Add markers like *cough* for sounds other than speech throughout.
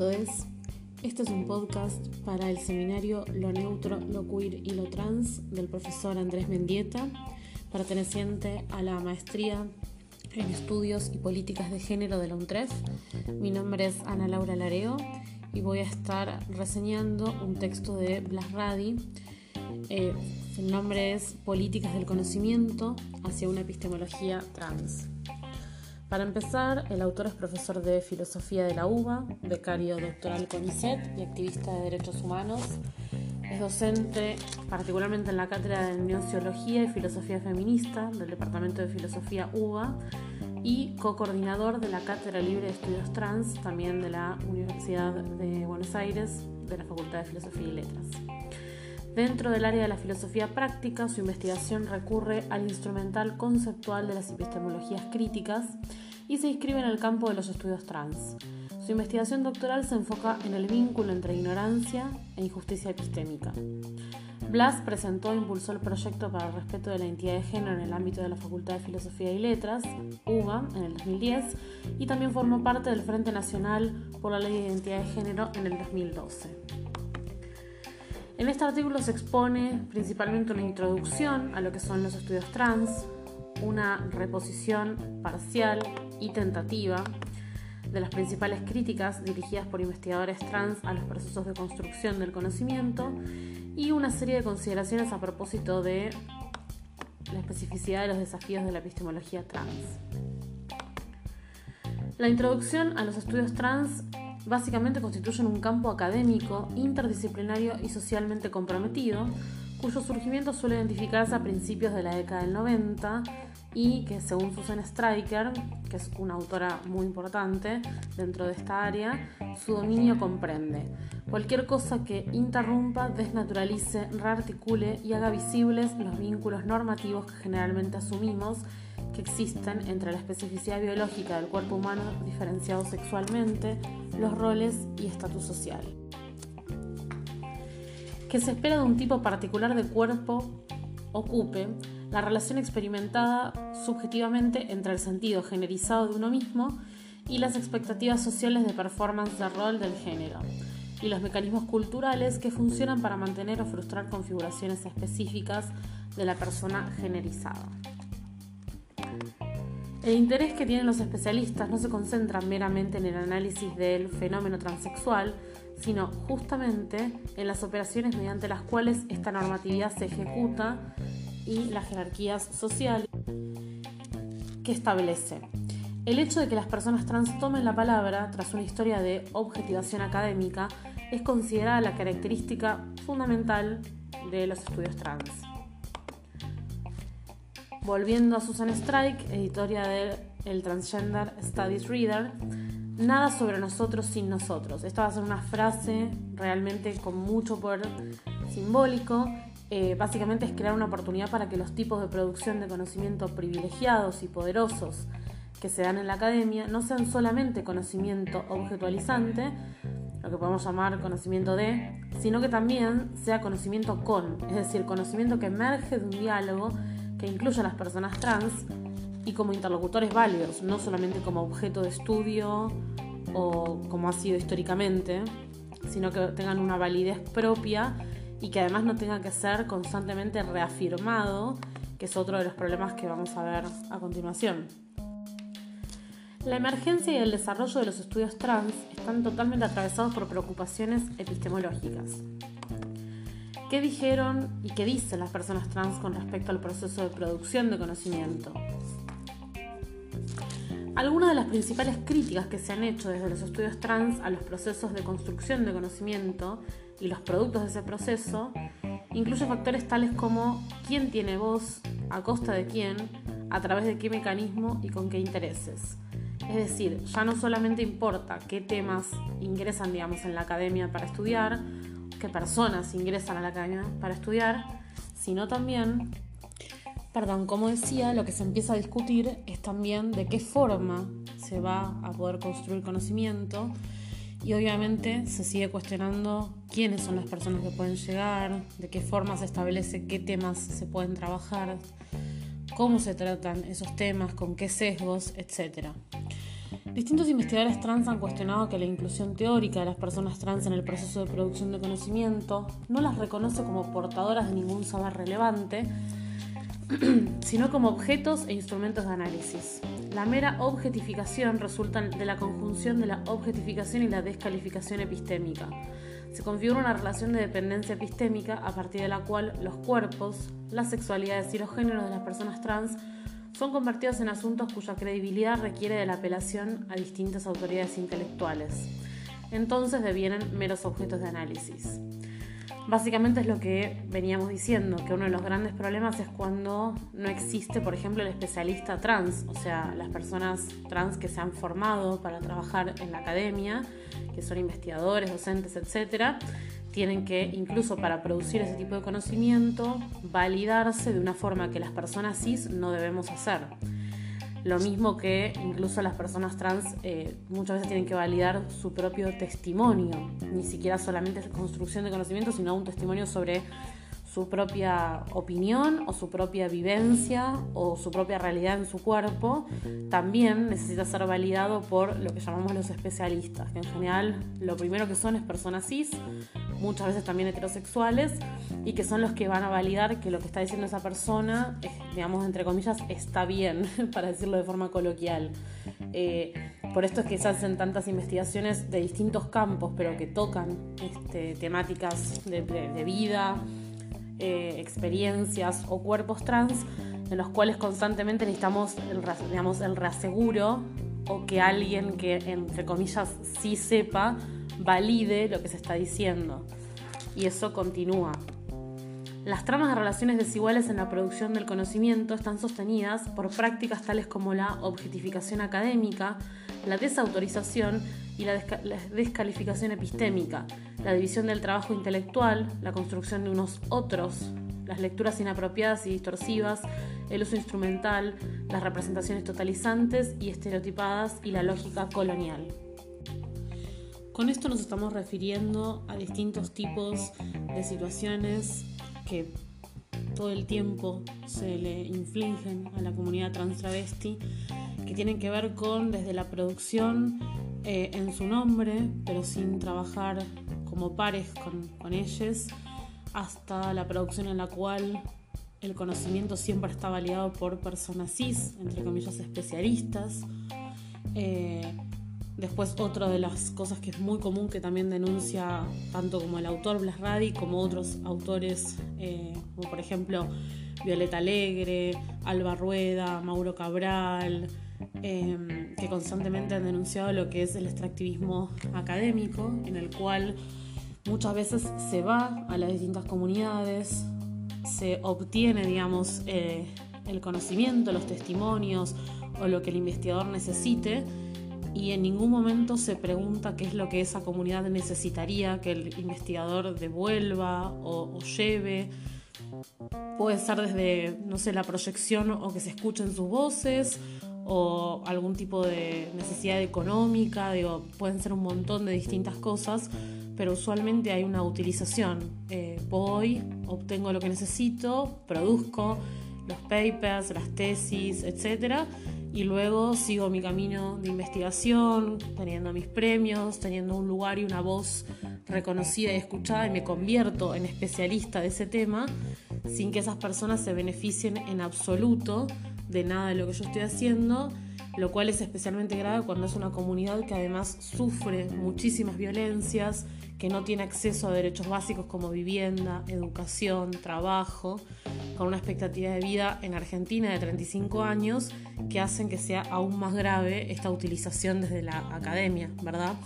todos. Este es un podcast para el seminario Lo Neutro, Lo Queer y Lo Trans del profesor Andrés Mendieta, perteneciente a la maestría en Estudios y Políticas de Género de la UNTREF. Mi nombre es Ana Laura Lareo y voy a estar reseñando un texto de Blas Radi. Eh, nombre es Políticas del Conocimiento hacia una epistemología trans. Para empezar, el autor es profesor de Filosofía de la UBA, becario doctoral CONICET y activista de derechos humanos. Es docente particularmente en la cátedra de Neociología y Filosofía Feminista del Departamento de Filosofía UBA y co-coordinador de la Cátedra Libre de Estudios Trans, también de la Universidad de Buenos Aires, de la Facultad de Filosofía y Letras. Dentro del área de la filosofía práctica, su investigación recurre al instrumental conceptual de las epistemologías críticas y se inscribe en el campo de los estudios trans. Su investigación doctoral se enfoca en el vínculo entre ignorancia e injusticia epistémica. Blas presentó e impulsó el proyecto para el respeto de la identidad de género en el ámbito de la Facultad de Filosofía y Letras, UBA, en el 2010, y también formó parte del Frente Nacional por la Ley de Identidad de Género en el 2012. En este artículo se expone principalmente una introducción a lo que son los estudios trans, una reposición parcial y tentativa de las principales críticas dirigidas por investigadores trans a los procesos de construcción del conocimiento y una serie de consideraciones a propósito de la especificidad de los desafíos de la epistemología trans. La introducción a los estudios trans básicamente constituyen un campo académico, interdisciplinario y socialmente comprometido, cuyo surgimiento suele identificarse a principios de la década del 90 y que según Susan Stryker, que es una autora muy importante dentro de esta área, su dominio comprende. Cualquier cosa que interrumpa, desnaturalice, rearticule y haga visibles los vínculos normativos que generalmente asumimos que existen entre la especificidad biológica del cuerpo humano diferenciado sexualmente, los roles y estatus social. Que se espera de un tipo particular de cuerpo ocupe la relación experimentada subjetivamente entre el sentido generizado de uno mismo y las expectativas sociales de performance de rol del género, y los mecanismos culturales que funcionan para mantener o frustrar configuraciones específicas de la persona generizada. El interés que tienen los especialistas no se concentra meramente en el análisis del fenómeno transexual, sino justamente en las operaciones mediante las cuales esta normatividad se ejecuta y las jerarquías sociales que establece. El hecho de que las personas trans tomen la palabra tras una historia de objetivación académica es considerada la característica fundamental de los estudios trans. Volviendo a Susan Strike, editora de el Transgender Studies Reader, nada sobre nosotros sin nosotros. Esta va a ser una frase realmente con mucho poder simbólico. Eh, básicamente es crear una oportunidad para que los tipos de producción de conocimiento privilegiados y poderosos que se dan en la academia no sean solamente conocimiento objetualizante, lo que podemos llamar conocimiento de, sino que también sea conocimiento con, es decir, conocimiento que emerge de un diálogo que incluya a las personas trans y como interlocutores válidos, no solamente como objeto de estudio o como ha sido históricamente, sino que tengan una validez propia y que además no tenga que ser constantemente reafirmado, que es otro de los problemas que vamos a ver a continuación. La emergencia y el desarrollo de los estudios trans están totalmente atravesados por preocupaciones epistemológicas. ¿Qué dijeron y qué dicen las personas trans con respecto al proceso de producción de conocimiento? Algunas de las principales críticas que se han hecho desde los estudios trans a los procesos de construcción de conocimiento y los productos de ese proceso incluyen factores tales como quién tiene voz, a costa de quién, a través de qué mecanismo y con qué intereses. Es decir, ya no solamente importa qué temas ingresan, digamos, en la academia para estudiar, qué personas ingresan a la academia para estudiar, sino también, perdón, como decía, lo que se empieza a discutir es también de qué forma se va a poder construir conocimiento y obviamente se sigue cuestionando quiénes son las personas que pueden llegar, de qué forma se establece qué temas se pueden trabajar, cómo se tratan esos temas, con qué sesgos, etc. Distintos investigadores trans han cuestionado que la inclusión teórica de las personas trans en el proceso de producción de conocimiento no las reconoce como portadoras de ningún saber relevante, *clears throat* sino como objetos e instrumentos de análisis. La mera objetificación resulta de la conjunción de la objetificación y la descalificación epistémica. Se configura una relación de dependencia epistémica a partir de la cual los cuerpos, las sexualidades y los géneros de las personas trans son convertidos en asuntos cuya credibilidad requiere de la apelación a distintas autoridades intelectuales. Entonces devienen meros objetos de análisis. Básicamente es lo que veníamos diciendo, que uno de los grandes problemas es cuando no existe, por ejemplo, el especialista trans, o sea, las personas trans que se han formado para trabajar en la academia, que son investigadores, docentes, etcétera, tienen que, incluso para producir ese tipo de conocimiento, validarse de una forma que las personas cis no debemos hacer. Lo mismo que incluso las personas trans eh, muchas veces tienen que validar su propio testimonio, ni siquiera solamente construcción de conocimiento, sino un testimonio sobre su propia opinión o su propia vivencia o su propia realidad en su cuerpo, también necesita ser validado por lo que llamamos los especialistas, que en general lo primero que son es personas cis, muchas veces también heterosexuales, y que son los que van a validar que lo que está diciendo esa persona, digamos, entre comillas, está bien, *laughs* para decirlo de forma coloquial. Eh, por esto es que se hacen tantas investigaciones de distintos campos, pero que tocan este, temáticas de vida, eh, experiencias o cuerpos trans en los cuales constantemente necesitamos digamos, el reaseguro o que alguien que, entre comillas, sí sepa, valide lo que se está diciendo. Y eso continúa. Las tramas de relaciones desiguales en la producción del conocimiento están sostenidas por prácticas tales como la objetificación académica, la desautorización y la, descalificación epistémica, la división del trabajo intelectual, la construcción de unos otros, las lecturas inapropiadas y distorsivas, el uso instrumental, las representaciones totalizantes y estereotipadas y la lógica colonial. Con esto nos estamos refiriendo a distintos tipos de situaciones que todo el tiempo se le infligen a la comunidad trans travesti, que tienen que ver con desde la producción eh, en su nombre, pero sin trabajar como pares con, ellos, hasta la producción en la cual el conocimiento siempre está validado por personas cis, entre comillas especialistas. Eh, después otra de las cosas que es muy común que también denuncia tanto como el autor Blas Radi como otros autores, eh, como por ejemplo Violeta Alegre, Alba Rueda, Mauro Cabral, Em, que constantemente han denunciado lo que es el extractivismo académico, en el cual muchas veces se va a las distintas comunidades, se obtiene, digamos, eh, el conocimiento, los testimonios o lo que el investigador necesite y en ningún momento se pregunta qué es lo que esa comunidad necesitaría que el investigador devuelva o, o lleve. Puede ser desde, no sé, la proyección o que se escuchen sus voces o algún tipo de necesidad económica, digo, pueden ser un montón de distintas cosas, pero usualmente hay una utilización. Eh, voy, obtengo lo que necesito, produzco los papers, las tesis, etc. Y luego sigo mi camino de investigación, teniendo mis premios, teniendo un lugar y una voz reconocida y escuchada y me convierto en especialista de ese tema sin que esas personas se beneficien en absoluto de nada de lo que yo estoy haciendo, lo cual es especialmente grave cuando es una comunidad que además sufre muchísimas violencias, que no tiene acceso a derechos básicos como vivienda, educación, trabajo, con una expectativa de vida en Argentina de 35 años que hacen que sea aún más grave esta utilización desde la academia, ¿verdad?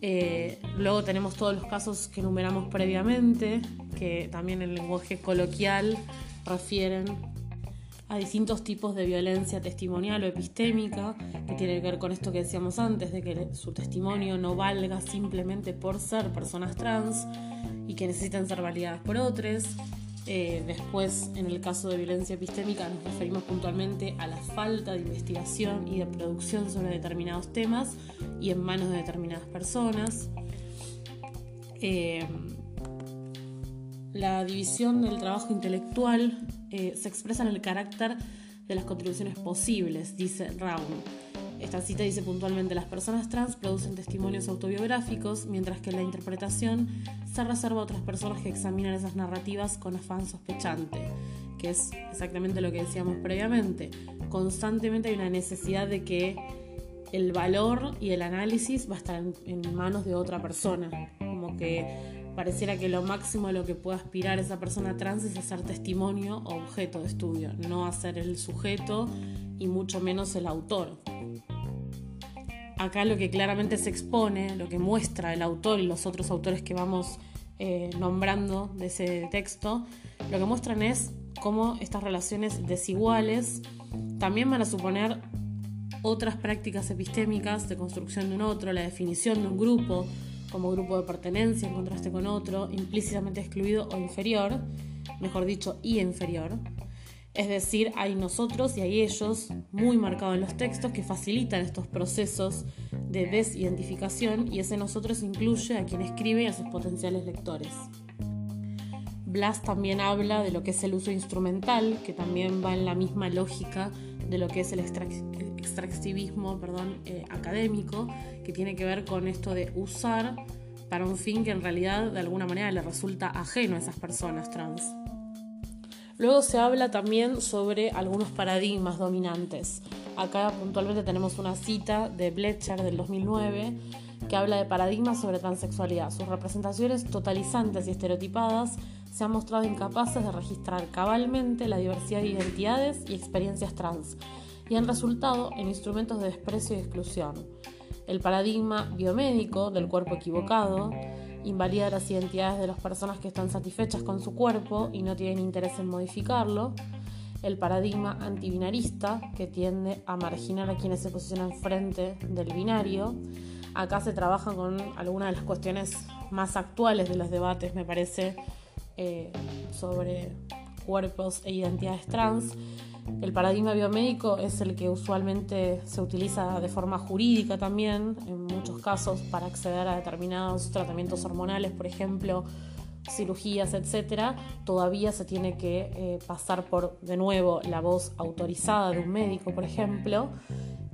Eh, luego tenemos todos los casos que enumeramos previamente, que también en lenguaje coloquial refieren a distintos tipos de violencia testimonial o epistémica, que tiene que ver con esto que decíamos antes, de que su testimonio no valga simplemente por ser personas trans y que necesitan ser validadas por otros. Eh, después, en el caso de violencia epistémica, nos referimos puntualmente a la falta de investigación y de producción sobre determinados temas y en manos de determinadas personas. Eh, la división del trabajo intelectual eh, se expresa en el carácter de las contribuciones posibles, dice Raun. Esta cita dice puntualmente, las personas trans producen testimonios autobiográficos, mientras que la interpretación se reserva a otras personas que examinan esas narrativas con afán sospechante, que es exactamente lo que decíamos previamente. Constantemente hay una necesidad de que el valor y el análisis va a estar en, manos de otra persona, como que pareciera que lo máximo a lo que puede aspirar esa persona trans es ser testimonio o objeto de estudio, no a ser el sujeto y mucho menos el autor. Acá lo que claramente se expone, lo que muestra el autor y los otros autores que vamos eh, nombrando de ese texto, lo que muestran es cómo estas relaciones desiguales también van a suponer otras prácticas epistémicas de construcción de un otro, la definición de un grupo, como grupo de pertenencia en contraste con otro, implícitamente excluido o inferior, mejor dicho, y inferior. Es decir, hay nosotros y hay ellos, muy marcados en los textos, que facilitan estos procesos de desidentificación y ese nosotros incluye a quien escribe y a sus potenciales lectores. Blas también habla de lo que es el uso instrumental, que también va en la misma lógica de lo que es el extractivismo perdón, eh, académico, que tiene que ver con esto de usar para un fin que en realidad de alguna manera le resulta ajeno a esas personas trans. Luego se habla también sobre algunos paradigmas dominantes. Acá puntualmente tenemos una cita de Bletcher del 2009 que habla de paradigmas sobre transexualidad. Sus representaciones totalizantes y estereotipadas se han mostrado incapaces de registrar cabalmente la diversidad de identidades y experiencias trans y han resultado en instrumentos de desprecio y exclusión. El paradigma biomédico del cuerpo equivocado invalida las identidades de las personas que están satisfechas con su cuerpo y no tienen interés en modificarlo. El paradigma antibinarista, que tiende a marginar a quienes se posicionan frente del binario. Acá se trabaja con algunas de las cuestiones más actuales de los debates, me parece, eh, sobre cuerpos e identidades trans. El paradigma biomédico es el que usualmente se utiliza de forma jurídica también, en muchos casos, para acceder a determinados tratamientos hormonales, por ejemplo, cirugías, etc. Todavía se tiene que eh, pasar por, de nuevo, la voz autorizada de un médico, por ejemplo,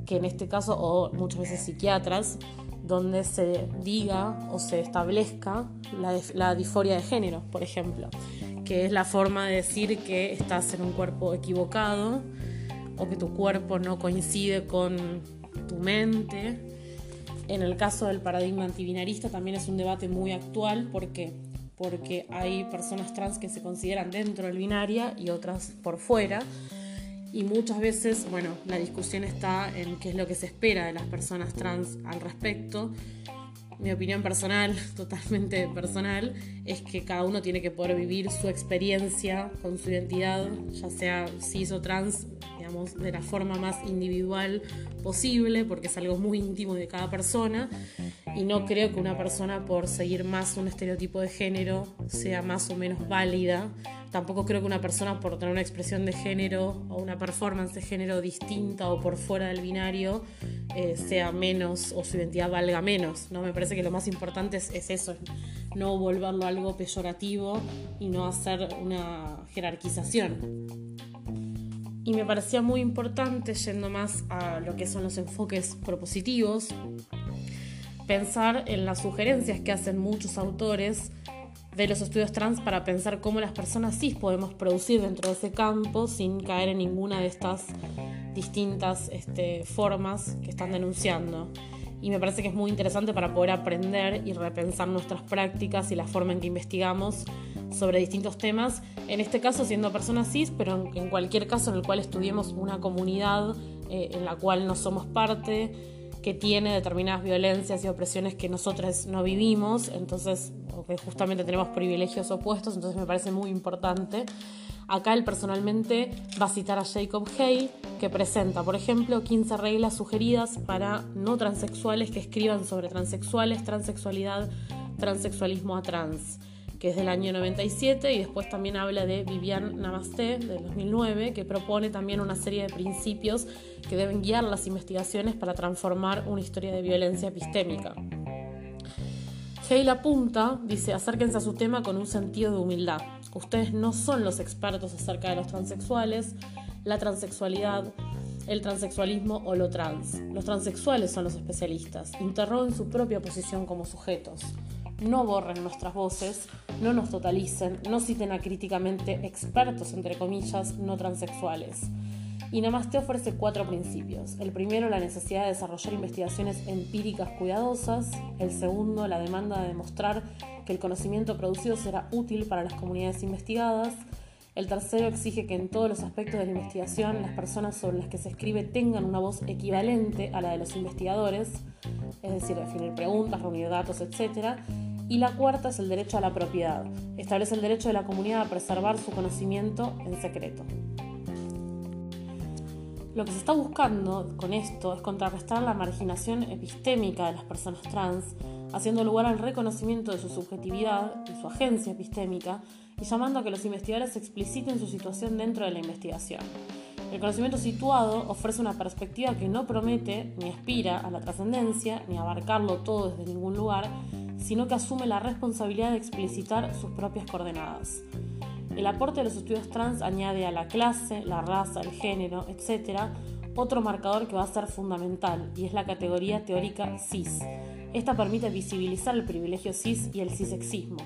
que en este caso, o muchas veces psiquiatras, donde se diga o se establezca la, disforia de género, por ejemplo, que es la forma de decir que estás en un cuerpo equivocado o que tu cuerpo no coincide con tu mente. En el caso del paradigma antibinarista también es un debate muy actual porque porque hay personas trans que se consideran dentro del binaria y otras por fuera y muchas veces, bueno, la discusión está en qué es lo que se espera de las personas trans al respecto. Mi opinión personal, *laughs* totalmente personal, es que cada uno tiene que poder vivir su experiencia con su identidad, ya sea cis o trans, digamos, de la forma más individual posible, porque es algo muy íntimo de cada persona. Y no creo que una persona, por seguir más un estereotipo de género, sea más o menos válida Tampoco creo que una persona por tener una expresión de género o una performance de género distinta o por fuera del binario eh, sea menos o su identidad valga menos. ¿no? Me parece que lo más importante es, es eso, no volverlo algo peyorativo y no hacer una jerarquización. Y me parecía muy importante, yendo más a lo que son los enfoques propositivos, pensar en las sugerencias que hacen muchos autores de los estudios trans para pensar cómo las personas cis podemos producir dentro de ese campo sin caer en ninguna de estas distintas este, formas que están denunciando. Y me parece que es muy interesante para poder aprender y repensar nuestras prácticas y la forma en que investigamos sobre distintos temas, en este caso siendo personas cis, pero en cualquier caso en el cual estudiemos una comunidad eh, en la cual no somos parte, que tiene determinadas violencias y opresiones que nosotras no vivimos, entonces, que justamente tenemos privilegios opuestos, entonces me parece muy importante. Acá él personalmente va a citar a Jacob Hale, que presenta, por ejemplo, 15 reglas sugeridas para no transexuales que escriban sobre transexuales, transexualidad, transexualismo a trans que es del año 97, y después también habla de Vivian Namaste, del 2009, que propone también una serie de principios que deben guiar las investigaciones para transformar una historia de violencia epistémica. Hale apunta, dice, acérquense a su tema con un sentido de humildad. Ustedes no son los expertos acerca de los transexuales, la transexualidad, el transexualismo o lo trans. Los transexuales son los especialistas. Interroguen su propia posición como sujetos. No borren nuestras voces, no nos totalicen, no citen a críticamente expertos, entre comillas, no transexuales. Y Namaste ofrece cuatro principios. El primero, la necesidad de desarrollar investigaciones empíricas cuidadosas. El segundo, la demanda de demostrar que el conocimiento producido será útil para las comunidades investigadas. El tercero exige que en todos los aspectos de la investigación las personas sobre las que se escribe tengan una voz equivalente a la de los investigadores, es decir, definir preguntas, reunir datos, etc. Y la cuarta es el derecho a la propiedad. Establece el derecho de la comunidad a preservar su conocimiento en secreto. Lo que se está buscando con esto es contrarrestar la marginación epistémica de las personas trans, haciendo lugar al reconocimiento de su subjetividad y su agencia epistémica y llamando a que los investigadores expliciten su situación dentro de la investigación. El conocimiento situado ofrece una perspectiva que no promete ni aspira a la trascendencia ni abarcarlo todo desde ningún lugar, sino que asume la responsabilidad de explicitar sus propias coordenadas. El aporte de los estudios trans añade a la clase, la raza, el género, etc., otro marcador que va a ser fundamental, y es la categoría teórica cis. Esta permite visibilizar el privilegio cis y el cisexismo.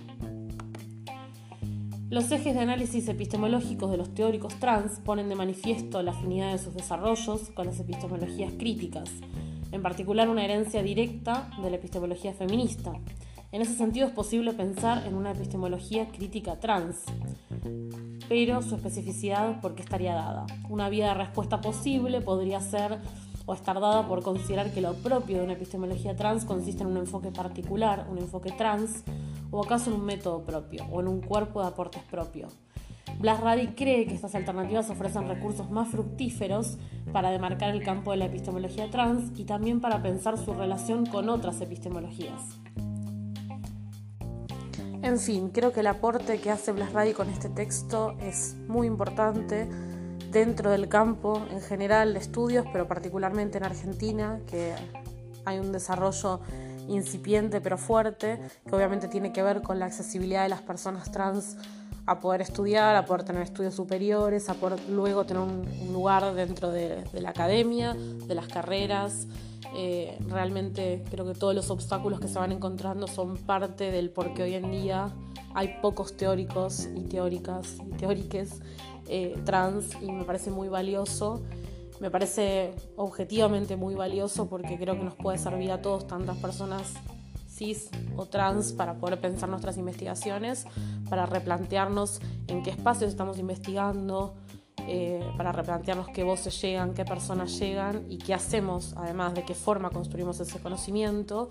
Los ejes de análisis epistemológicos de los teóricos trans ponen de manifiesto la afinidad de sus desarrollos con las epistemologías críticas, en particular una herencia directa de la epistemología feminista. En ese sentido es posible pensar en una epistemología crítica trans, pero su especificidad, ¿por qué estaría dada? Una vía de respuesta posible podría ser o estar dada por considerar que lo propio de una epistemología trans consiste en un enfoque particular, un enfoque trans, o acaso en un método propio o en un cuerpo de aportes propio. Blas Radi cree que estas alternativas ofrecen recursos más fructíferos para demarcar el campo de la epistemología trans y también para pensar su relación con otras epistemologías. En fin, creo que el aporte que hace Blas Radi con este texto es muy importante dentro del campo en general de estudios, pero particularmente en Argentina, que hay un desarrollo incipiente pero fuerte, que obviamente tiene que ver con la accesibilidad de las personas trans a poder estudiar, a poder tener estudios superiores, a poder luego tener un, lugar dentro de, la academia, de las carreras. Eh, realmente creo que todos los obstáculos que se van encontrando son parte del por qué hoy en día hay pocos teóricos y teóricas y teóriques eh, trans y me parece muy valioso me parece objetivamente muy valioso porque creo que nos puede servir a todos, tantas personas cis o trans, para poder pensar nuestras investigaciones, para replantearnos en qué espacios estamos investigando, eh, para replantearnos qué voces llegan, qué personas llegan y qué hacemos, además de qué forma construimos ese conocimiento.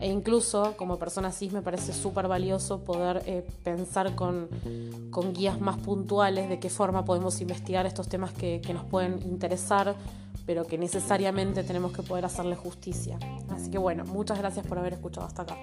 E incluso como persona cis me parece súper valioso poder eh, pensar con, guías más puntuales de qué forma podemos investigar estos temas que, que nos pueden interesar, pero que necesariamente tenemos que poder hacerle justicia. Así que bueno, muchas gracias por haber escuchado hasta acá.